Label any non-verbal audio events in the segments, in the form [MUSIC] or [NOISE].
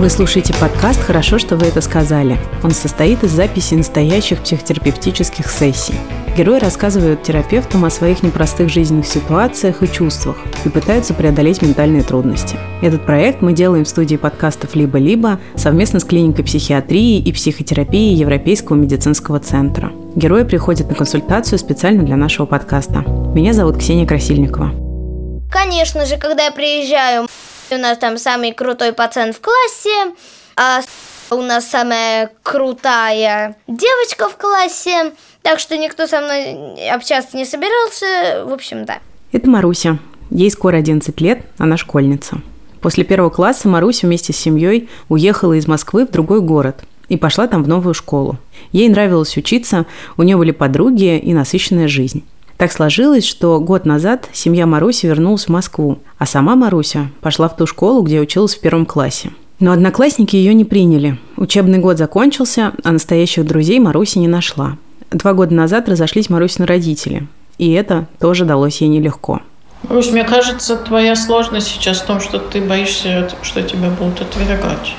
Вы слушаете подкаст «Хорошо, что вы это сказали». Он состоит из записи настоящих психотерапевтических сессий. Герои рассказывают терапевтам о своих непростых жизненных ситуациях и чувствах и пытаются преодолеть ментальные трудности. Этот проект мы делаем в студии подкастов «Либо-либо» совместно с клиникой психиатрии и психотерапии Европейского медицинского центра. Герои приходят на консультацию специально для нашего подкаста. Меня зовут Ксения Красильникова. Конечно же, когда я приезжаю, у нас там самый крутой пацан в классе, а у нас самая крутая девочка в классе, так что никто со мной общаться не собирался. В общем, да. Это Маруся. Ей скоро 11 лет, она школьница. После первого класса Маруся вместе с семьей уехала из Москвы в другой город и пошла там в новую школу. Ей нравилось учиться, у нее были подруги и насыщенная жизнь. Так сложилось, что год назад семья Маруси вернулась в Москву, а сама Маруся пошла в ту школу, где училась в первом классе. Но одноклассники ее не приняли. Учебный год закончился, а настоящих друзей Маруси не нашла. Два года назад разошлись Марусины родители, и это тоже далось ей нелегко. Марусь, мне кажется, твоя сложность сейчас в том, что ты боишься, что тебя будут отвергать.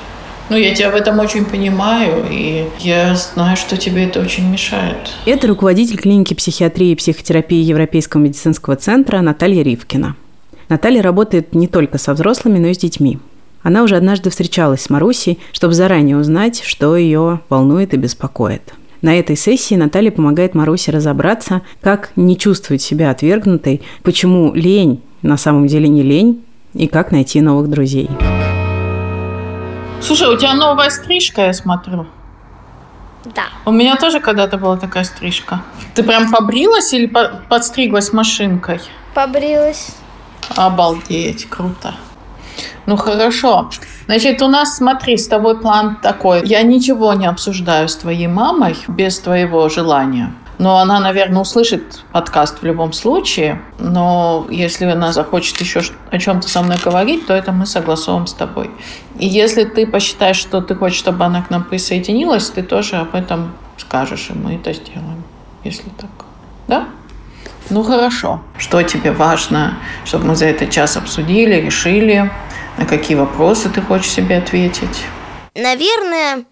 Ну, я тебя в этом очень понимаю, и я знаю, что тебе это очень мешает. Это руководитель клиники психиатрии и психотерапии Европейского медицинского центра Наталья Ривкина. Наталья работает не только со взрослыми, но и с детьми. Она уже однажды встречалась с Марусей, чтобы заранее узнать, что ее волнует и беспокоит. На этой сессии Наталья помогает Марусе разобраться, как не чувствовать себя отвергнутой, почему лень на самом деле не лень, и как найти новых друзей. Слушай, у тебя новая стрижка, я смотрю. Да. У меня тоже когда-то была такая стрижка. Ты прям побрилась или по- подстриглась машинкой? Побрилась. Обалдеть, круто. Ну хорошо. Значит, у нас, смотри, с тобой план такой. Я ничего не обсуждаю с твоей мамой без твоего желания. Но она, наверное, услышит подкаст в любом случае. Но если она захочет еще о чем-то со мной говорить, то это мы согласуем с тобой. И если ты посчитаешь, что ты хочешь, чтобы она к нам присоединилась, ты тоже об этом скажешь, и мы это сделаем, если так. Да? Ну хорошо. Что тебе важно, чтобы мы за этот час обсудили, решили? На какие вопросы ты хочешь себе ответить? Наверное,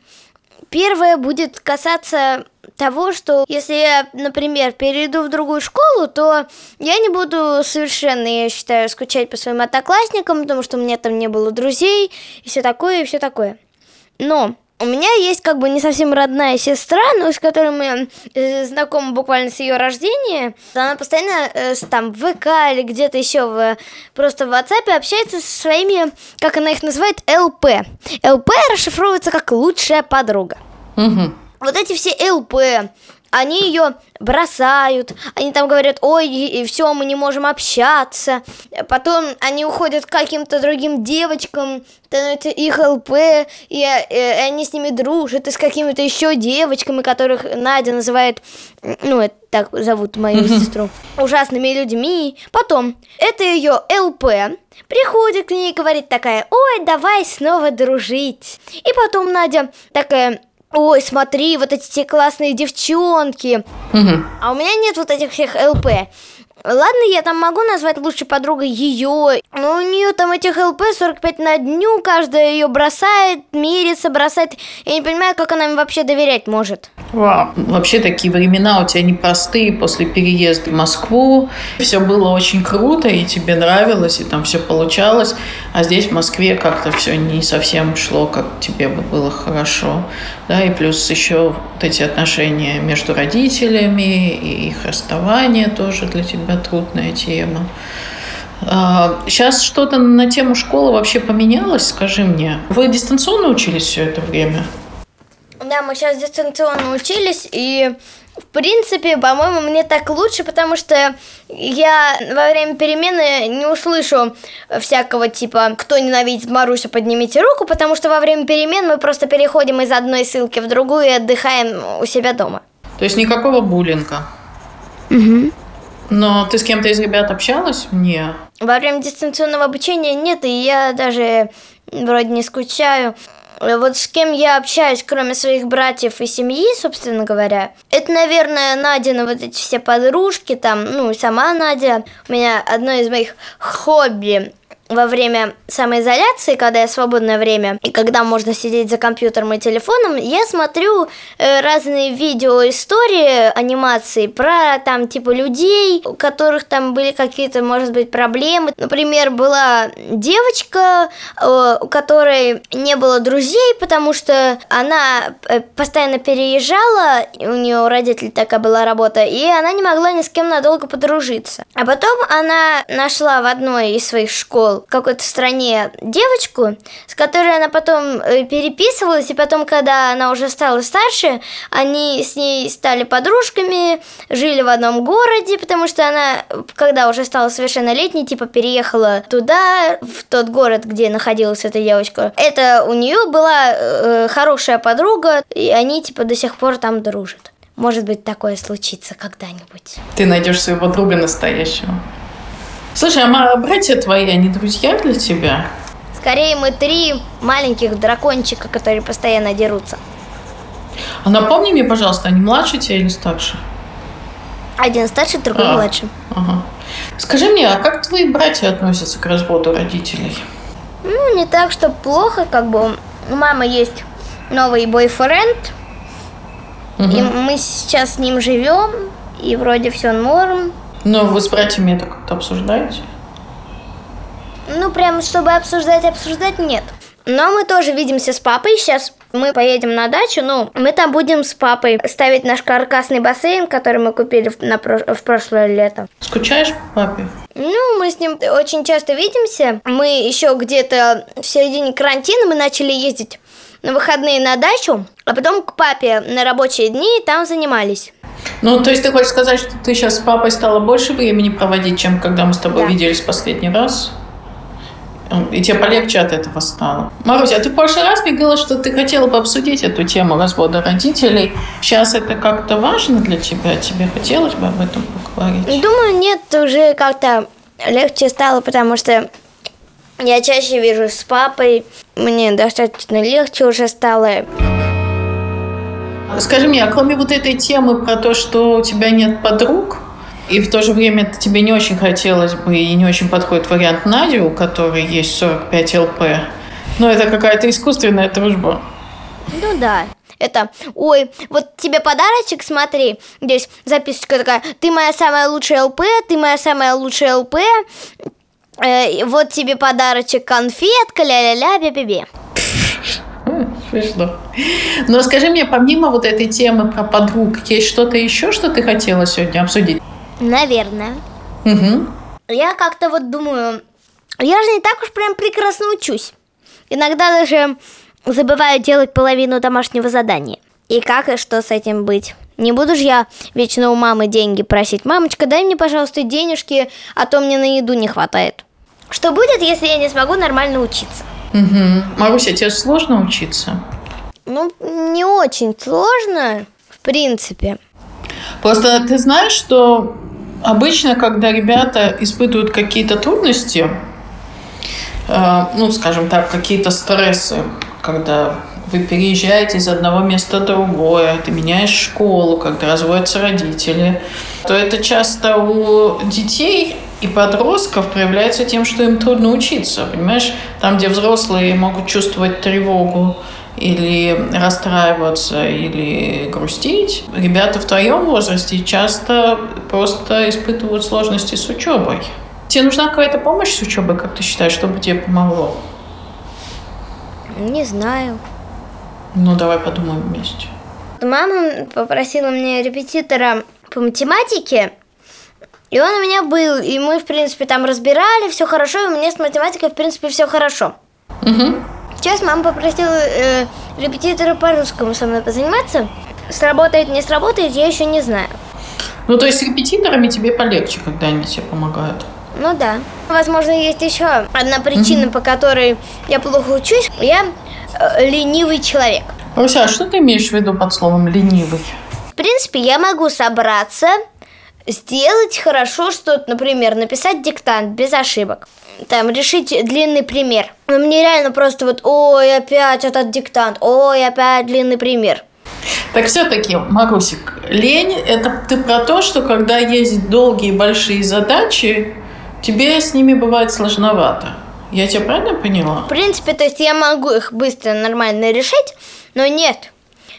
первое будет касаться того, что если я, например, перейду в другую школу, то я не буду совершенно, я считаю, скучать по своим одноклассникам, потому что у меня там не было друзей, и все такое, и все такое. Но у меня есть как бы не совсем родная сестра, но с которой мы э, знакомы буквально с ее рождения. Она постоянно э, там в ВК или где-то еще в, просто в WhatsApp общается со своими, как она их называет, ЛП. ЛП расшифровывается как лучшая подруга. Угу. Вот эти все ЛП, они ее бросают, они там говорят, ой, все, мы не можем общаться. Потом они уходят к каким-то другим девочкам, становятся их ЛП, и, э, и они с ними дружат, и с какими-то еще девочками, которых Надя называет, ну, это так зовут мою сестру, ужасными людьми. Потом, это ее ЛП, приходит к ней и говорит такая, ой, давай снова дружить. И потом Надя такая, ой, смотри, вот эти те классные девчонки. Угу. А у меня нет вот этих всех ЛП. Ладно, я там могу назвать лучшей подругой ее, но у нее там этих ЛП 45 на дню, каждая ее бросает, мирится, бросает. Я не понимаю, как она им вообще доверять может. Вау. Вообще такие времена у тебя непростые после переезда в Москву. Все было очень круто, и тебе нравилось, и там все получалось. А здесь, в Москве, как-то все не совсем шло, как тебе бы было хорошо. Да, и плюс еще вот эти отношения между родителями, и их расставание тоже для тебя трудная тема. Сейчас что-то на тему школы вообще поменялось, скажи мне. Вы дистанционно учились все это время? Да, мы сейчас дистанционно учились, и в принципе, по-моему, мне так лучше, потому что я во время перемены не услышу всякого типа «Кто ненавидит Марусю, поднимите руку», потому что во время перемен мы просто переходим из одной ссылки в другую и отдыхаем у себя дома. То есть никакого буллинга? Но ты с кем-то из ребят общалась? Не. Во время дистанционного обучения нет, и я даже вроде не скучаю. Вот с кем я общаюсь, кроме своих братьев и семьи, собственно говоря, это, наверное, Надина вот эти все подружки там, ну, сама Надя. У меня одно из моих хобби во время самоизоляции, когда я свободное время, и когда можно сидеть за компьютером и телефоном, я смотрю э, разные видео, истории, анимации про там типа людей, у которых там были какие-то, может быть, проблемы. Например, была девочка, э, у которой не было друзей, потому что она э, постоянно переезжала, у нее у родителей такая была работа, и она не могла ни с кем надолго подружиться. А потом она нашла в одной из своих школ в какой-то стране девочку, с которой она потом э, переписывалась, и потом, когда она уже стала старше, они с ней стали подружками, жили в одном городе, потому что она, когда уже стала совершеннолетней, типа переехала туда, в тот город, где находилась эта девочка. Это у нее была э, хорошая подруга, и они типа до сих пор там дружат. Может быть, такое случится когда-нибудь. Ты найдешь своего друга настоящего. Слушай, а братья твои, они друзья для тебя? Скорее, мы три маленьких дракончика, которые постоянно дерутся. А напомни мне, пожалуйста, они младше тебя или старше? Один старше, другой а, младше. Ага. Скажи мне, а как твои братья относятся к разводу родителей? Ну, не так, что плохо, как бы у мамы есть новый бойфренд, угу. и мы сейчас с ним живем, и вроде все норм. Но вы с братьями это как-то обсуждаете? Ну, прям, чтобы обсуждать, обсуждать нет. Но мы тоже видимся с папой. Сейчас мы поедем на дачу, ну, мы там будем с папой ставить наш каркасный бассейн, который мы купили в, на, в прошлое лето. Скучаешь по папе? Ну, мы с ним очень часто видимся. Мы еще где-то в середине карантина мы начали ездить на выходные на дачу, а потом к папе на рабочие дни и там занимались. Ну, то есть ты хочешь сказать, что ты сейчас с папой стала больше времени проводить, чем когда мы с тобой да. виделись последний раз? И тебе полегче от этого стало. Маруся, а ты в прошлый раз мне говорила, что ты хотела бы обсудить эту тему развода родителей. Сейчас это как-то важно для тебя? Тебе хотелось бы об этом поговорить? Думаю, нет, уже как-то легче стало, потому что я чаще вижусь с папой. Мне достаточно легче уже стало. Скажи мне, а кроме вот этой темы про то, что у тебя нет подруг, и в то же время тебе не очень хотелось бы и не очень подходит вариант Нади, у которой есть 45 ЛП, но это какая-то искусственная дружба. Ну да. Это, ой, вот тебе подарочек, смотри, здесь записочка такая, ты моя самая лучшая ЛП, ты моя самая лучшая ЛП, э, вот тебе подарочек конфетка, ля-ля-ля, бе-бе-бе. Смешно. Но скажи мне, помимо вот этой темы про подруг, есть что-то еще, что ты хотела сегодня обсудить? Наверное. Угу. Я как-то вот думаю, я же не так уж прям прекрасно учусь. Иногда даже забываю делать половину домашнего задания. И как и что с этим быть? Не буду же я вечно у мамы деньги просить. Мамочка, дай мне, пожалуйста, денежки, а то мне на еду не хватает. Что будет, если я не смогу нормально учиться? Угу. Маруся, тебе сложно учиться? Ну, не очень сложно, в принципе. Просто ты знаешь, что обычно, когда ребята испытывают какие-то трудности, э, ну, скажем так, какие-то стрессы, когда вы переезжаете из одного места в другое, ты меняешь школу, когда разводятся родители, то это часто у детей и подростков проявляется тем, что им трудно учиться, понимаешь? Там, где взрослые могут чувствовать тревогу или расстраиваться, или грустить, ребята в твоем возрасте часто просто испытывают сложности с учебой. Тебе нужна какая-то помощь с учебой, как ты считаешь, чтобы тебе помогло? Не знаю. Ну, давай подумаем вместе. Мама попросила мне репетитора по математике, и он у меня был, и мы, в принципе, там разбирали, все хорошо, и у меня с математикой, в принципе, все хорошо. Угу. Сейчас мама попросила э, репетитора по русскому со мной позаниматься. Сработает, не сработает, я еще не знаю. Ну, то есть с репетиторами тебе полегче, когда они тебе помогают? Ну да. Возможно, есть еще одна причина, угу. по которой я плохо учусь. Я ленивый человек. Руся, а что ты имеешь в виду под словом ленивый? В принципе, я могу собраться, сделать хорошо что-то, например, написать диктант без ошибок. Там, решить длинный пример. Но мне реально просто вот, ой, опять этот диктант, ой, опять длинный пример. Так все-таки, Марусик, лень – это ты про то, что когда есть долгие большие задачи, тебе с ними бывает сложновато. Я тебя правильно поняла? В принципе, то есть я могу их быстро, нормально решить, но нет.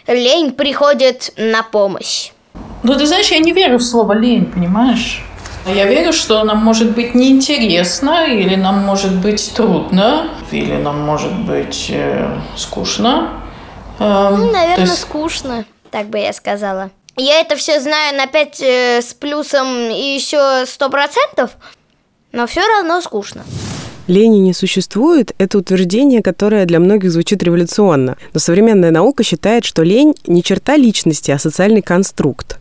Лень приходит на помощь. Ну, ты знаешь, я не верю в слово лень, понимаешь? Я верю, что нам может быть неинтересно, или нам может быть трудно, или нам может быть э, скучно. Эм, Ну, наверное, есть- скучно, так бы я сказала. Я это все знаю на 5 с плюсом и еще 100%, но все равно скучно. Лени не существует – это утверждение, которое для многих звучит революционно. Но современная наука считает, что лень не черта личности, а социальный конструкт.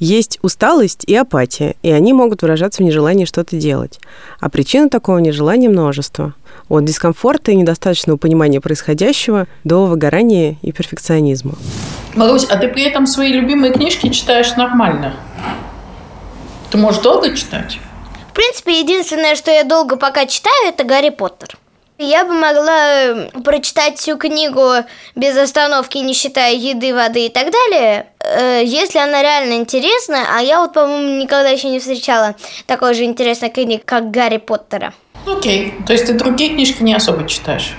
Есть усталость и апатия, и они могут выражаться в нежелании что-то делать. А причин такого нежелания множество. От дискомфорта и недостаточного понимания происходящего до выгорания и перфекционизма. Марусь, а ты при этом свои любимые книжки читаешь нормально? Ты можешь долго читать? В принципе, единственное, что я долго пока читаю, это Гарри Поттер. Я бы могла э, прочитать всю книгу без остановки, не считая еды, воды и так далее, э, если она реально интересная. А я вот, по-моему, никогда еще не встречала такой же интересной книги, как Гарри Поттера. Окей. То есть ты другие книжки не особо читаешь?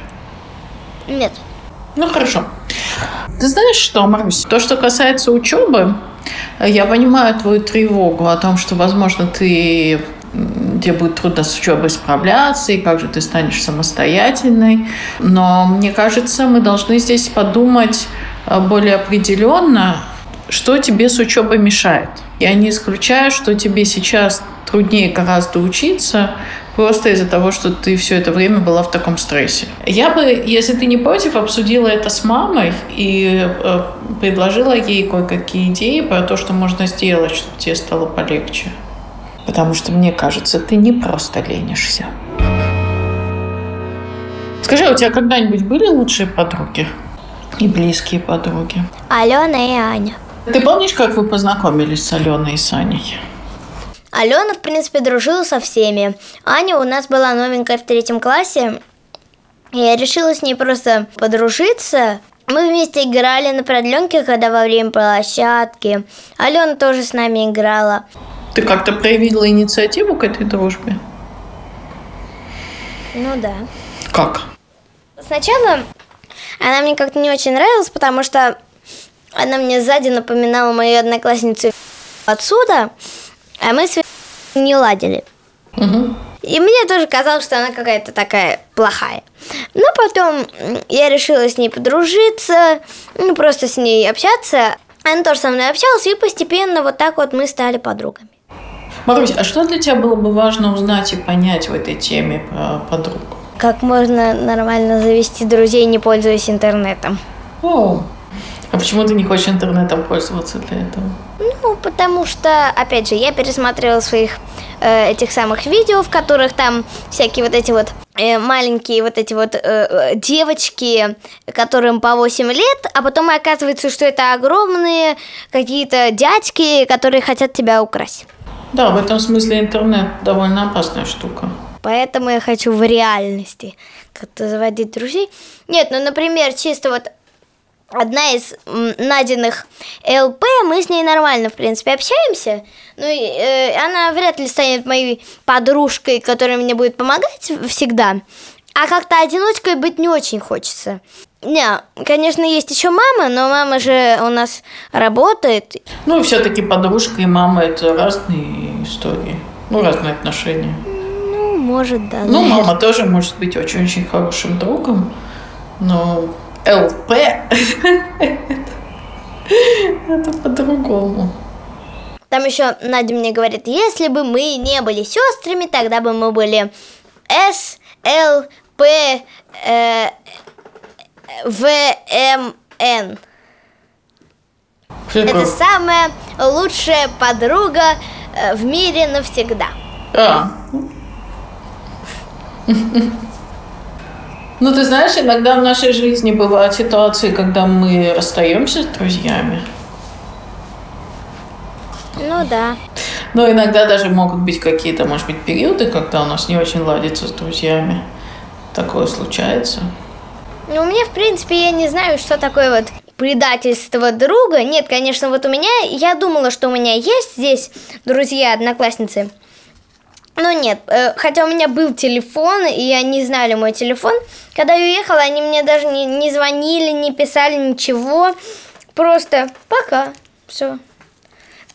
Нет. Ну хорошо. Ты знаешь что, Марусь, то, что касается учебы, я понимаю твою тревогу о том, что, возможно, ты тебе будет трудно с учебой справляться, и как же ты станешь самостоятельной. Но мне кажется, мы должны здесь подумать э, более определенно, что тебе с учебой мешает. Я не исключаю, что тебе сейчас труднее гораздо учиться, просто из-за того, что ты все это время была в таком стрессе. Я бы, если ты не против, обсудила это с мамой и э, предложила ей кое-какие идеи про то, что можно сделать, чтобы тебе стало полегче. Потому что, мне кажется, ты не просто ленишься. Скажи, а у тебя когда-нибудь были лучшие подруги? И близкие подруги? Алена и Аня. Ты помнишь, как вы познакомились с Аленой и Саней? Алена, в принципе, дружила со всеми. Аня у нас была новенькая в третьем классе. Я решила с ней просто подружиться. Мы вместе играли на продленке, когда во время площадки. Алена тоже с нами играла. Ты как-то проявила инициативу к этой дружбе? Ну да. Как? Сначала она мне как-то не очень нравилась, потому что она мне сзади напоминала мою одноклассницу отсюда, а мы с не ладили. Мгм. И мне тоже казалось, что она какая-то такая плохая. Но потом я решила с ней подружиться, ну, просто с ней общаться. Она тоже со мной общалась, и постепенно вот так вот мы стали подругами. Марусь, а что для тебя было бы важно узнать и понять в этой теме про подруг? Как можно нормально завести друзей, не пользуясь интернетом? О, а почему ты не хочешь интернетом пользоваться для этого? Ну, потому что, опять же, я пересмотрела своих э, этих самых видео, в которых там всякие вот эти вот э, маленькие вот эти вот э, э, девочки, которым по 8 лет, а потом оказывается, что это огромные какие-то дядьки, которые хотят тебя украсть. Да, в этом смысле интернет довольно опасная штука. Поэтому я хочу в реальности как-то заводить друзей. Нет, ну, например, чисто вот одна из найденных ЛП, мы с ней нормально, в принципе, общаемся. Ну, и, э, она вряд ли станет моей подружкой, которая мне будет помогать всегда. А как-то одиночкой быть не очень хочется. Не, конечно, есть еще мама, но мама же у нас работает. Ну, все-таки подружка и мама – это разные истории. Ну, разные отношения. Ну, может, да. Ну, наверное. мама тоже может быть очень-очень хорошим другом, но ЛП – [LAUGHS] это по-другому. Там еще Надя мне говорит, если бы мы не были сестрами, тогда бы мы были С, Л, П, э, В, М, Н. Что Это самая лучшая подруга э, в мире навсегда. А. Ну, ты знаешь, иногда в нашей жизни бывают ситуации, когда мы расстаемся с друзьями. Ну да. Но иногда даже могут быть какие-то, может быть, периоды, когда у нас не очень ладится с друзьями. Такое случается. Ну, у меня, в принципе, я не знаю, что такое вот предательство друга. Нет, конечно, вот у меня, я думала, что у меня есть здесь друзья, одноклассницы. Ну нет, э, хотя у меня был телефон, и они знали мой телефон. Когда я уехала, они мне даже не, не звонили, не писали ничего. Просто пока. Все.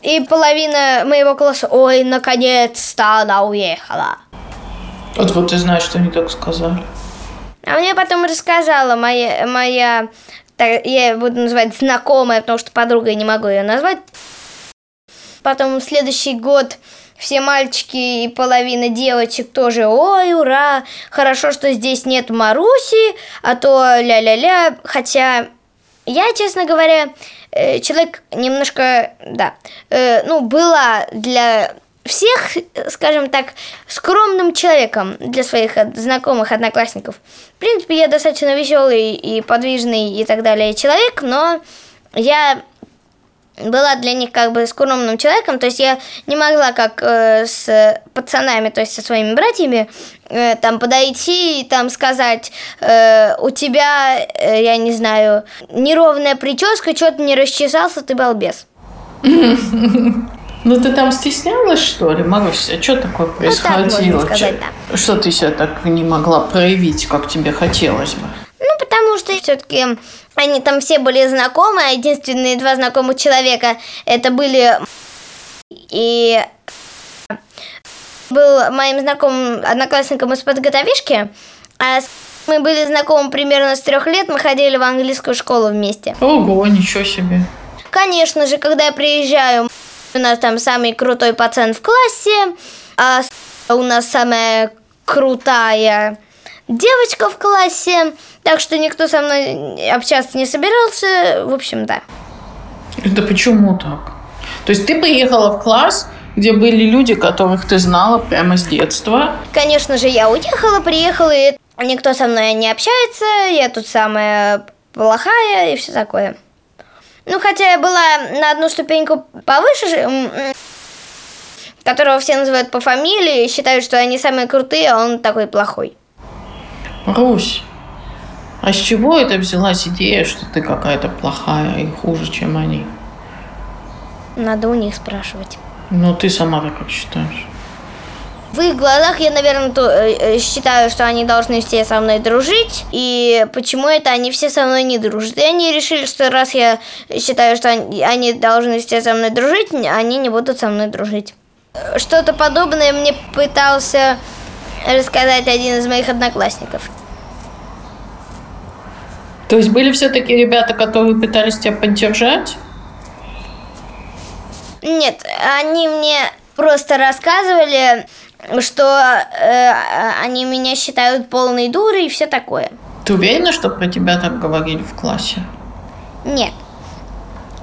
И половина моего класса, ой, наконец-то она уехала. Вот ты знаешь, что они так сказали. А мне потом рассказала моя, моя так, я ее буду называть знакомая, потому что подругой не могу ее назвать. Потом в следующий год все мальчики и половина девочек тоже, ой, ура, хорошо, что здесь нет Маруси, а то ля-ля-ля, хотя я, честно говоря, э, человек немножко, да, э, ну, была для всех, скажем так, скромным человеком для своих знакомых, одноклассников. В принципе, я достаточно веселый и подвижный и так далее человек, но я была для них как бы скромным человеком, то есть я не могла как э, с пацанами, то есть со своими братьями, э, там подойти и там сказать, э, у тебя, э, я не знаю, неровная прическа, что-то не расчесался, ты балбес. [LAUGHS] Ну ты там стеснялась, что ли, Маруся? А что такое происходило? Ну, так сказать, да. Что ты себя так не могла проявить, как тебе хотелось бы? Ну, потому что все-таки они там все были знакомы, а единственные два знакомых человека это были и был моим знакомым одноклассником из подготовишки, а мы были знакомы примерно с трех лет, мы ходили в английскую школу вместе. Ого, ничего себе. Конечно же, когда я приезжаю, у нас там самый крутой пацан в классе, а у нас самая крутая девочка в классе, так что никто со мной общаться не собирался. В общем, да. Это почему так? То есть ты приехала в класс, где были люди, которых ты знала прямо с детства? Конечно же, я уехала, приехала, и никто со мной не общается, я тут самая плохая и все такое. Ну, хотя я была на одну ступеньку повыше, которого все называют по фамилии, и считают, что они самые крутые, а он такой плохой. Русь, а с чего это взялась идея, что ты какая-то плохая и хуже, чем они? Надо у них спрашивать. Ну, ты сама так как считаешь? В их глазах я, наверное, то, э, э, считаю, что они должны все со мной дружить. И почему это они все со мной не дружат? И они решили, что раз я считаю, что они, они должны все со мной дружить, они не будут со мной дружить. Что-то подобное мне пытался рассказать один из моих одноклассников. То есть были все-таки ребята, которые пытались тебя поддержать? Нет, они мне просто рассказывали, что э, они меня считают полной дурой и все такое. Ты уверена, что про тебя так говорили в классе? Нет.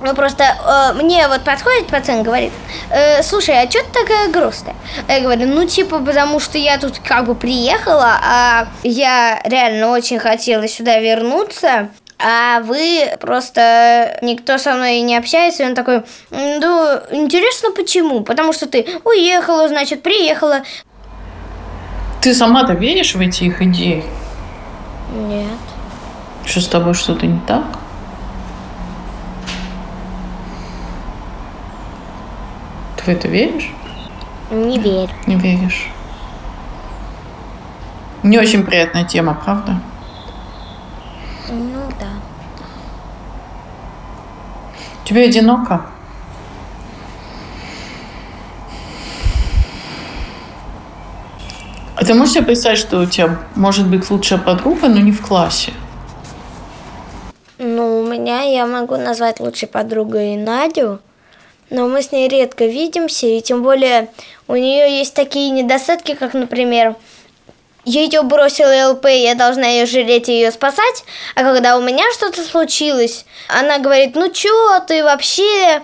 Ну просто э, мне вот подходит пацан говорит, э, слушай, а что ты такая грустная? Я говорю, ну типа потому что я тут как бы приехала, а я реально очень хотела сюда вернуться, а вы просто никто со мной не общается, и он такой, ну, интересно почему? Потому что ты уехала, значит, приехала. Ты сама-то веришь в эти их идеи? Нет. Что с тобой что-то не так? Ты в это веришь? Не верю. Не веришь. Не очень приятная тема, правда? Ну да. Тебе одиноко? А ты можешь себе представить, что у тебя может быть лучшая подруга, но не в классе? Ну, у меня я могу назвать лучшей подругой Надю, но мы с ней редко видимся, и тем более у нее есть такие недостатки, как, например, ее бросила ЛП, я должна ее жалеть и ее спасать. А когда у меня что-то случилось, она говорит, ну чё ты вообще...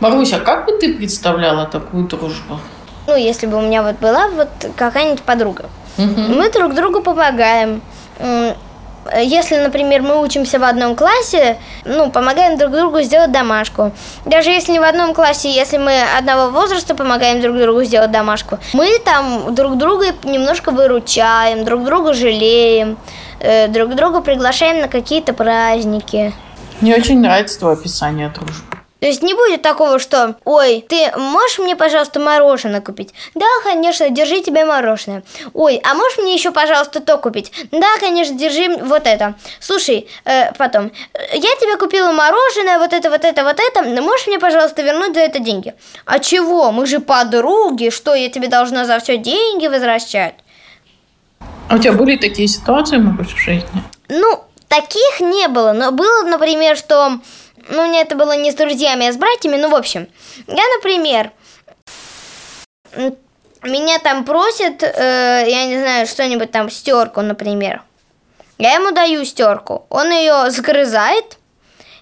Маруся, как бы ты представляла такую дружбу? Ну, если бы у меня вот была вот какая-нибудь подруга. Угу. Мы друг другу помогаем. Если, например, мы учимся в одном классе, ну, помогаем друг другу сделать домашку. Даже если не в одном классе, если мы одного возраста помогаем друг другу сделать домашку, мы там друг друга немножко выручаем, друг друга жалеем, э, друг друга приглашаем на какие-то праздники. Мне очень нравится твое описание дружбы. То есть не будет такого, что «Ой, ты можешь мне, пожалуйста, мороженое купить?» «Да, конечно, держи тебе мороженое». «Ой, а можешь мне еще, пожалуйста, то купить?» «Да, конечно, держи вот это». «Слушай, э, потом, я тебе купила мороженое, вот это, вот это, вот это, можешь мне, пожалуйста, вернуть за это деньги?» «А чего? Мы же подруги, что, я тебе должна за все деньги возвращать?» А у тебя были такие ситуации, может в жизни? Ну, таких не было, но было, например, что ну, мне это было не с друзьями, а с братьями. Ну, в общем, я, например, меня там просят, э, я не знаю, что-нибудь там, стерку, например. Я ему даю стерку. Он ее сгрызает.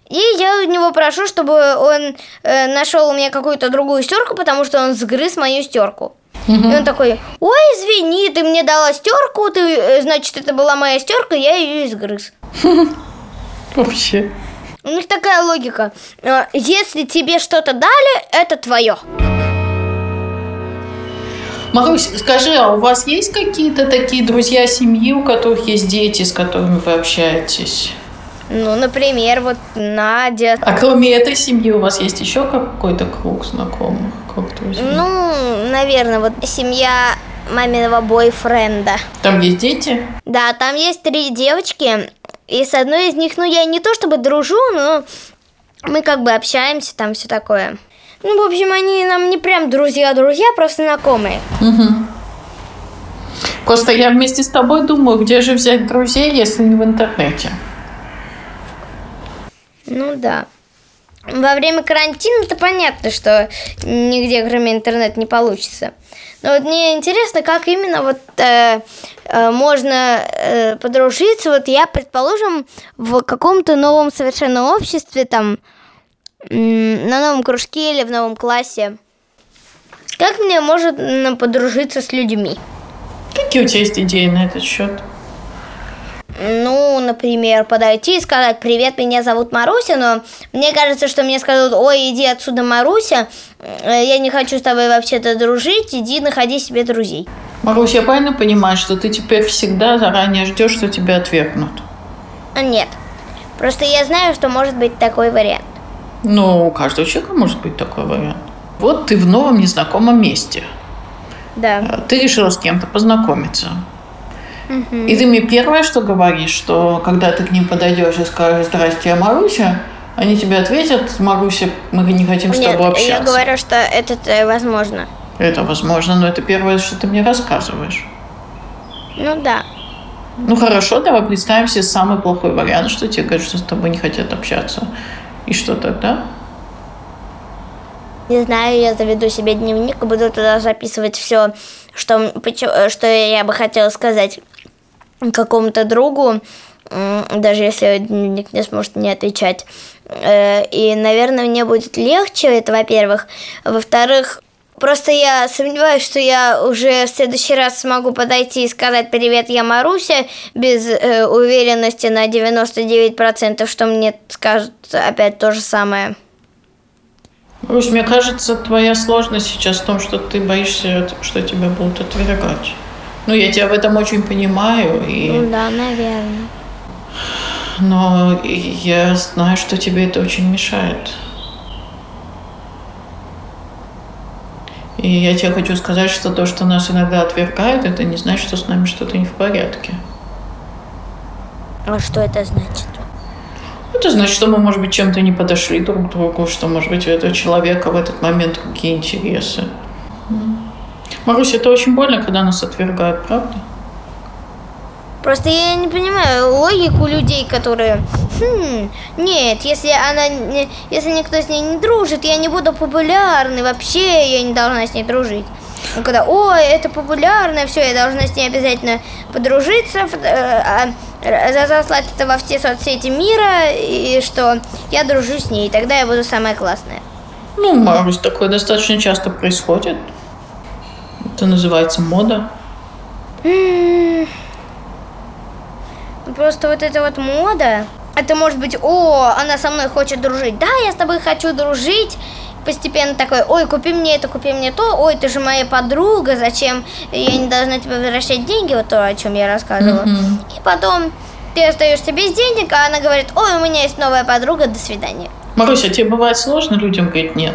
И я у него прошу, чтобы он э, нашел меня какую-то другую стерку, потому что он сгрыз мою стерку. И он такой, ой, извини, ты мне дала стерку, ты, э, значит, это была моя стерка, я ее изгрыз. [LAUGHS] Вообще. У них такая логика. Э, если тебе что-то дали, это твое. Марусь, скажи, а у вас есть какие-то такие друзья семьи, у которых есть дети, с которыми вы общаетесь? Ну, например, вот Надя. А кроме этой семьи у вас есть еще какой-то круг знакомых, круг друзей? Ну, наверное, вот семья маминого бойфренда. Там есть дети? Да, там есть три девочки. И с одной из них, ну, я не то чтобы дружу, но мы как бы общаемся, там все такое. Ну, в общем, они нам не прям друзья-друзья, просто знакомые. Угу. Просто я вместе с тобой думаю, где же взять друзей, если не в интернете? Ну да. Во время карантина-то понятно, что нигде, кроме интернета, не получится. Но вот мне интересно, как именно вот э, э, можно э, подружиться. Вот я, предположим, в каком-то новом совершенно обществе, там, на новом кружке или в новом классе. Как мне можно подружиться с людьми? Какие у тебя есть идеи на этот счет? Ну, например, подойти и сказать «Привет, меня зовут Маруся», но мне кажется, что мне скажут «Ой, иди отсюда, Маруся, э, я не хочу с тобой вообще-то дружить, иди находи себе друзей». Маруся, я правильно понимаю, что ты теперь всегда заранее ждешь, что тебя отвергнут? Нет, просто я знаю, что может быть такой вариант. Ну, у каждого человека может быть такой вариант. Вот ты в новом незнакомом месте. Да. Ты решила с кем-то познакомиться. И ты мне первое, что говоришь, что когда ты к ним подойдешь и скажешь «Здрасте, я Маруся», они тебе ответят «Маруся, мы не хотим с Нет, тобой общаться». я говорю, что это э, возможно. Это возможно, но это первое, что ты мне рассказываешь. Ну да. Ну хорошо, давай представим себе самый плохой вариант, что тебе говорят, что с тобой не хотят общаться. И что тогда? Не знаю, я заведу себе дневник и буду туда записывать все, что, что я бы хотела сказать какому-то другу, даже если дневник не сможет не отвечать. Э, и, наверное, мне будет легче, это во-первых. Во-вторых, Просто я сомневаюсь, что я уже в следующий раз смогу подойти и сказать «Привет, я Маруся» без э, уверенности на 99%, что мне скажут опять то же самое. Русь, мне кажется, твоя сложность сейчас в том, что ты боишься, что тебя будут отвергать. Ну, я тебя в этом очень понимаю. И... Ну да, наверное. Но я знаю, что тебе это очень мешает. И я тебе хочу сказать, что то, что нас иногда отвергают, это не значит, что с нами что-то не в порядке. А что это значит? Это значит, что мы, может быть, чем-то не подошли друг к другу, что, может быть, у этого человека в этот момент какие интересы. Марусь, это очень больно, когда нас отвергают, правда? Просто я не понимаю логику людей, которые... Хм, нет, если она... Если никто с ней не дружит, я не буду популярной, вообще я не должна с ней дружить. Ну, когда, ой, это популярно, все, я должна с ней обязательно подружиться, э, а, заслать это во все соцсети мира, и что я дружу с ней, и тогда я буду самая классная. Ну, Марусь, такое достаточно часто происходит. Это называется мода. Просто вот эта вот мода, это может быть, о, она со мной хочет дружить. Да, я с тобой хочу дружить. Постепенно такой, ой, купи мне это, купи мне то, ой, ты же моя подруга, зачем я не должна тебе возвращать деньги, вот то, о чем я рассказывала. Mm-hmm. И потом ты остаешься без денег, а она говорит, ой, у меня есть новая подруга, до свидания. Маруся, тебе бывает сложно людям говорить «нет»?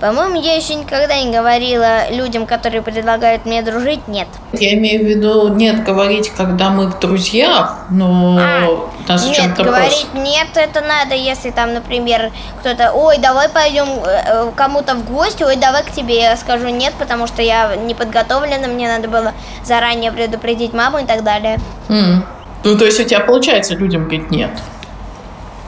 По-моему, я еще никогда не говорила людям, которые предлагают мне дружить, нет. Я имею в виду нет говорить, когда мы в друзьях, но А, нас нет, чем-то говорить нет, это надо, если там, например, кто-то, ой, давай пойдем э, э, кому-то в гости, ой, давай к тебе. Я скажу нет, потому что я не подготовлена, мне надо было заранее предупредить маму и так далее. М. Ну, то есть у тебя получается людям говорить «нет».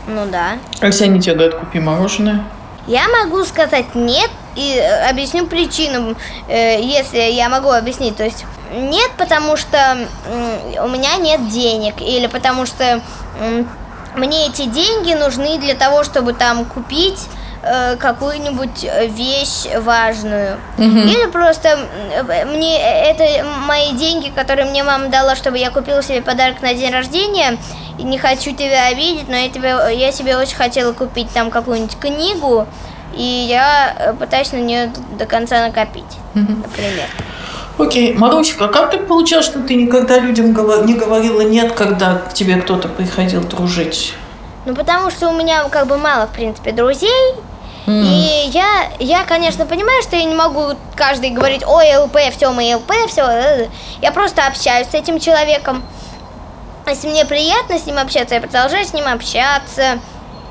Ну да. А если они тебе говорят «купи мороженое»? Я могу сказать нет и э, объясню причину, э, если я могу объяснить. То есть нет, потому что у меня нет денег, или потому что мне эти деньги нужны для того, чтобы там купить э, какую-нибудь э, вещь важную. Или просто э, мне это мои деньги, которые мне мама дала, чтобы я купила себе подарок на день рождения. И не хочу тебя обидеть, но я, тебе, я себе очень хотела купить там какую-нибудь книгу, и я пытаюсь на нее до конца накопить, например. Окей, Марусика, а как так получилось, что ты никогда людям не говорила «нет», когда к тебе кто-то приходил дружить? Ну, потому что у меня как бы мало, в принципе, друзей. И я, я, конечно, понимаю, что я не могу каждый говорить, ой, ЛП, все, мы ЛП, все. Я просто общаюсь с этим человеком. Если мне приятно с ним общаться, я продолжаю с ним общаться.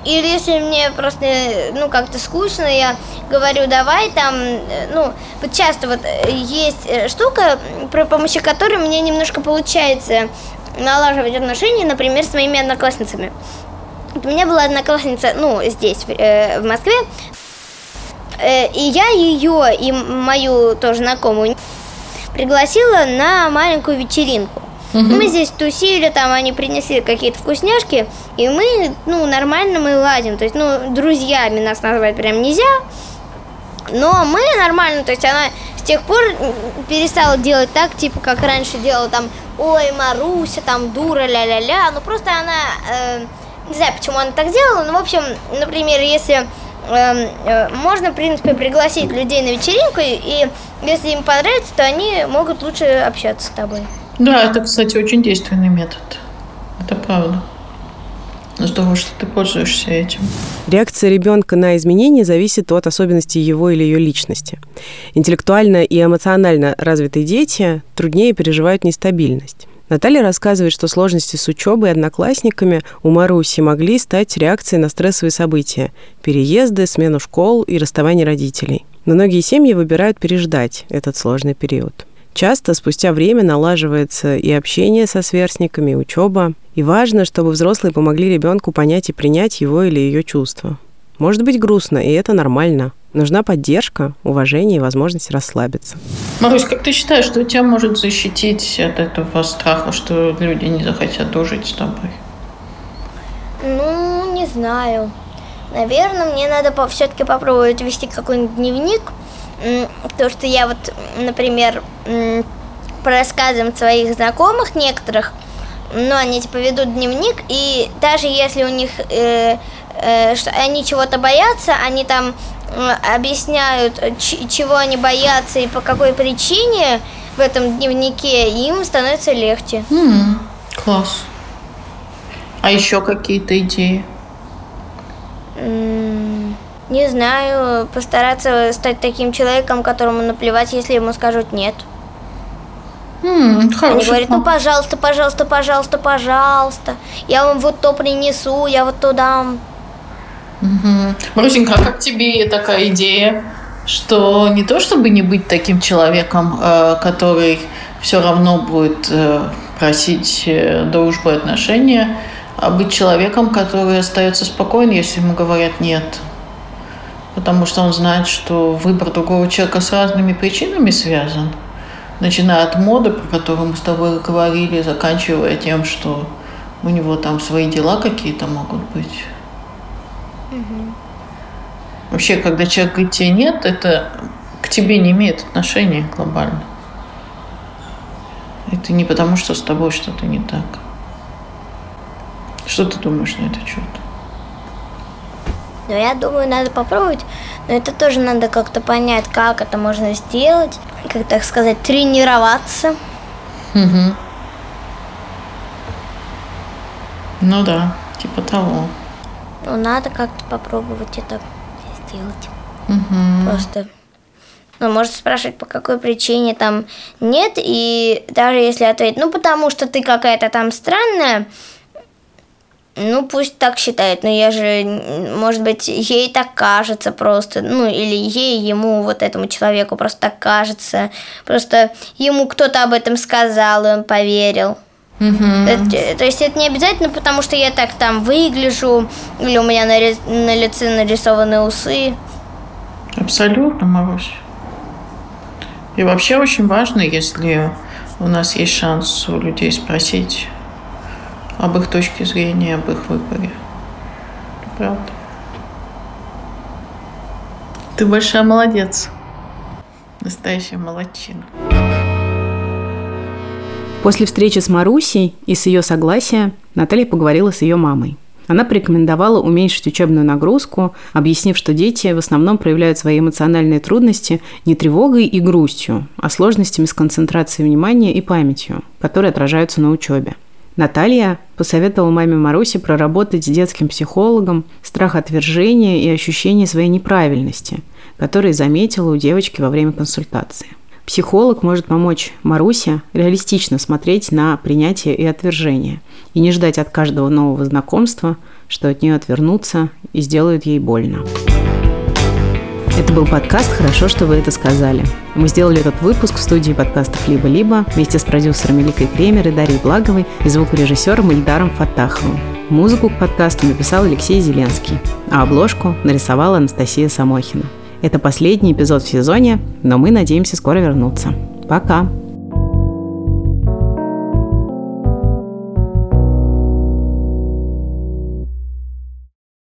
Или если мне просто, ну, как-то скучно, я говорю, давай там, э, ну, вот часто вот э, есть э, штука, при помощи которой мне немножко получается налаживать отношения, например, с моими одноклассницами. У меня была одноклассница, ну, здесь, в, э, в Москве, Э, и я ее и мою тоже знакомую пригласила на маленькую вечеринку. Мы здесь тусили, там они принесли какие-то вкусняшки, и мы, ну, нормально мы ладим. То есть, ну, друзьями нас назвать прям нельзя. Но мы нормально, то есть она с тех пор перестала делать так, типа, как раньше делала там, ой, Маруся, там, дура, ля-ля-ля. Ну, просто она, э, не знаю, почему она так делала, но, в общем, например, если э, э, можно, в принципе, пригласить людей на вечеринку, и, и если им понравится, то они могут лучше общаться с тобой. Да, это, кстати, очень действенный метод. Это правда. Здорово, что ты пользуешься этим. Реакция ребенка на изменения зависит от особенностей его или ее личности. Интеллектуально и эмоционально развитые дети труднее переживают нестабильность. Наталья рассказывает, что сложности с учебой и одноклассниками у Маруси могли стать реакцией на стрессовые события – переезды, смену школ и расставание родителей. Но многие семьи выбирают переждать этот сложный период. Часто спустя время налаживается и общение со сверстниками, и учеба. И важно, чтобы взрослые помогли ребенку понять и принять его или ее чувства. Может быть грустно, и это нормально. Нужна поддержка, уважение и возможность расслабиться. Марусь, как ты считаешь, что тебя может защитить от этого страха, что люди не захотят дружить с тобой? Ну, не знаю. Наверное, мне надо все-таки попробовать вести какой-нибудь дневник. То, что я вот, например, по рассказам своих знакомых некоторых, ну, они типа ведут дневник, и даже если у них э, что они чего-то боятся, они там объясняют, чего они боятся и по какой причине в этом дневнике, им становится легче. М, Класс. А еще какие-то идеи? Не знаю, постараться стать таким человеком, которому наплевать, если ему скажут нет. М, Они говорят, ну пожалуйста, пожалуйста, пожалуйста, пожалуйста. Я вам вот то принесу, я вот то дам. Мгм. Марусенька, а как тебе такая идея, что не то чтобы не быть таким человеком, э, который все равно будет э, просить э, дружбы и отношения, а быть человеком, который остается спокоен, если ему говорят нет? Потому что он знает, что выбор другого человека с разными причинами связан. Начиная от моды, про которую мы с тобой говорили, заканчивая тем, что у него там свои дела какие-то могут быть. Вообще, когда человек говорит тебе нет, это к тебе не имеет отношения глобально. Это не потому, что с тобой что-то не так. Что ты думаешь на этот счет? Но я думаю, надо попробовать. Но это тоже надо как-то понять, как это можно сделать. Как так сказать, тренироваться. Угу. Ну да, типа того. Ну, надо как-то попробовать это сделать. Мгм. Просто. Ну, может спрашивать, по какой причине там нет, и даже если ответить, ну, потому что ты какая-то там странная, ну, пусть так считает, но я же, может быть, ей так кажется просто, ну, или ей, ему, вот этому человеку просто так кажется, просто ему кто-то об этом сказал, и он поверил. Это- то есть это не обязательно, потому что я так там выгляжу, или у меня на, на лице нарисованы усы. Абсолютно, Марусь. И вообще очень важно, если у нас есть шанс у людей спросить об их точке зрения, об их выборе. Правда. Ты большая молодец. Настоящая молодчина. После встречи с Марусей и с ее согласия Наталья поговорила с ее мамой. Она порекомендовала уменьшить учебную нагрузку, объяснив, что дети в основном проявляют свои эмоциональные трудности не тревогой и грустью, а сложностями с концентрацией внимания и памятью, которые отражаются на учебе. Наталья посоветовала маме Маруси проработать с детским психологом страх отвержения и ощущение своей неправильности, которые заметила у девочки во время консультации. Психолог может помочь Марусе реалистично смотреть на принятие и отвержение, и не ждать от каждого нового знакомства, что от нее отвернутся и сделают ей больно. Это был подкаст «Хорошо, что вы это сказали». Мы сделали этот выпуск в студии подкастов «Либо-либо» вместе с продюсерами Ликой Кремер и Дарьей Благовой и звукорежиссером Ильдаром Фатаховым. Музыку к подкасту написал Алексей Зеленский, а обложку нарисовала Анастасия Самохина. Это последний эпизод в сезоне, но мы надеемся скоро вернуться. Пока!